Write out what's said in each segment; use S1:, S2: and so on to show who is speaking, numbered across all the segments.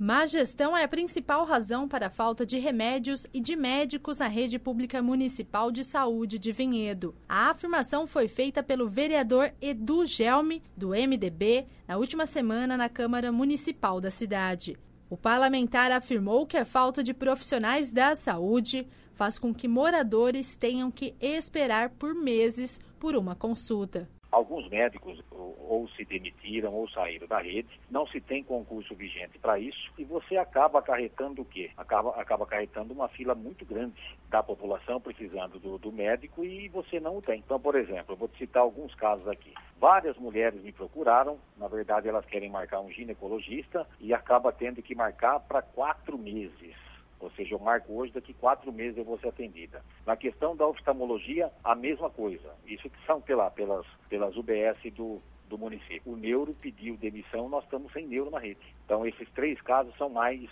S1: Má gestão é a principal razão para a falta de remédios e de médicos na rede pública municipal de saúde de Vinhedo. A afirmação foi feita pelo vereador Edu Gelme, do MDB, na última semana na Câmara Municipal da cidade. O parlamentar afirmou que a falta de profissionais da saúde faz com que moradores tenham que esperar por meses por uma consulta.
S2: Alguns médicos ou se demitiram ou saíram da rede, não se tem concurso vigente para isso e você acaba acarretando o quê? Acaba, acaba acarretando uma fila muito grande da população precisando do, do médico e você não o tem. Então, por exemplo, eu vou te citar alguns casos aqui. Várias mulheres me procuraram, na verdade elas querem marcar um ginecologista e acaba tendo que marcar para quatro meses. Ou seja, eu marco hoje, daqui quatro meses eu vou ser atendida. Na questão da oftalmologia, a mesma coisa. Isso que são pela, pelas, pelas UBS do, do município. O neuro pediu demissão, nós estamos sem neuro na rede. Então, esses três casos são mais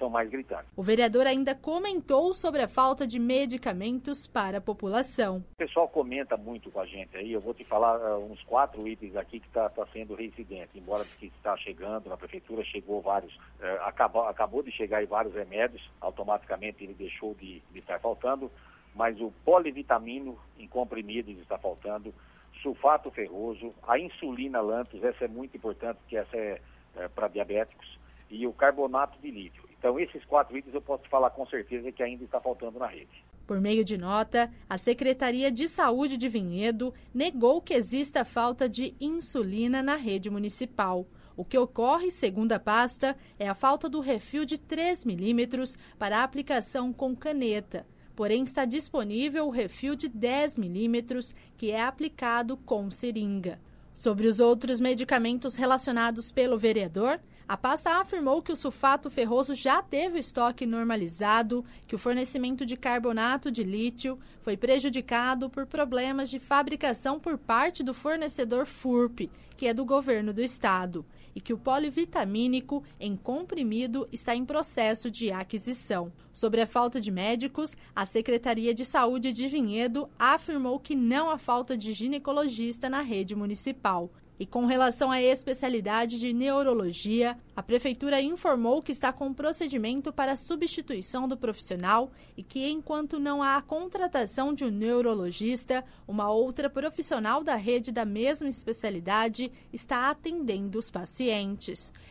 S2: são mais gritantes.
S1: O vereador ainda comentou sobre a falta de medicamentos para a população.
S2: O pessoal comenta muito com a gente aí, eu vou te falar uh, uns quatro itens aqui que está tá sendo reincidente, embora que está chegando na prefeitura, chegou vários, uh, acabou, acabou de chegar aí vários remédios, automaticamente ele deixou de, de estar faltando, mas o polivitamino em comprimidos está faltando, sulfato ferroso, a insulina Lantus, essa é muito importante, porque essa é, é para diabéticos, e o carbonato de lítio. Então, esses quatro itens eu posso falar com certeza que ainda está faltando na rede.
S1: Por meio de nota, a Secretaria de Saúde de Vinhedo negou que exista falta de insulina na rede municipal. O que ocorre, segundo a pasta, é a falta do refil de 3 milímetros para aplicação com caneta. Porém, está disponível o refil de 10 milímetros, que é aplicado com seringa. Sobre os outros medicamentos relacionados pelo vereador, a pasta afirmou que o sulfato ferroso já teve estoque normalizado, que o fornecimento de carbonato de lítio foi prejudicado por problemas de fabricação por parte do fornecedor FURP, que é do governo do estado, e que o polivitamínico em comprimido está em processo de aquisição. Sobre a falta de médicos, a Secretaria de Saúde de Vinhedo afirmou que não há falta de ginecologista na rede municipal e com relação à especialidade de neurologia, a Prefeitura informou que está com procedimento para substituição do profissional e que, enquanto não há contratação de um neurologista, uma outra profissional da rede da mesma especialidade está atendendo os pacientes.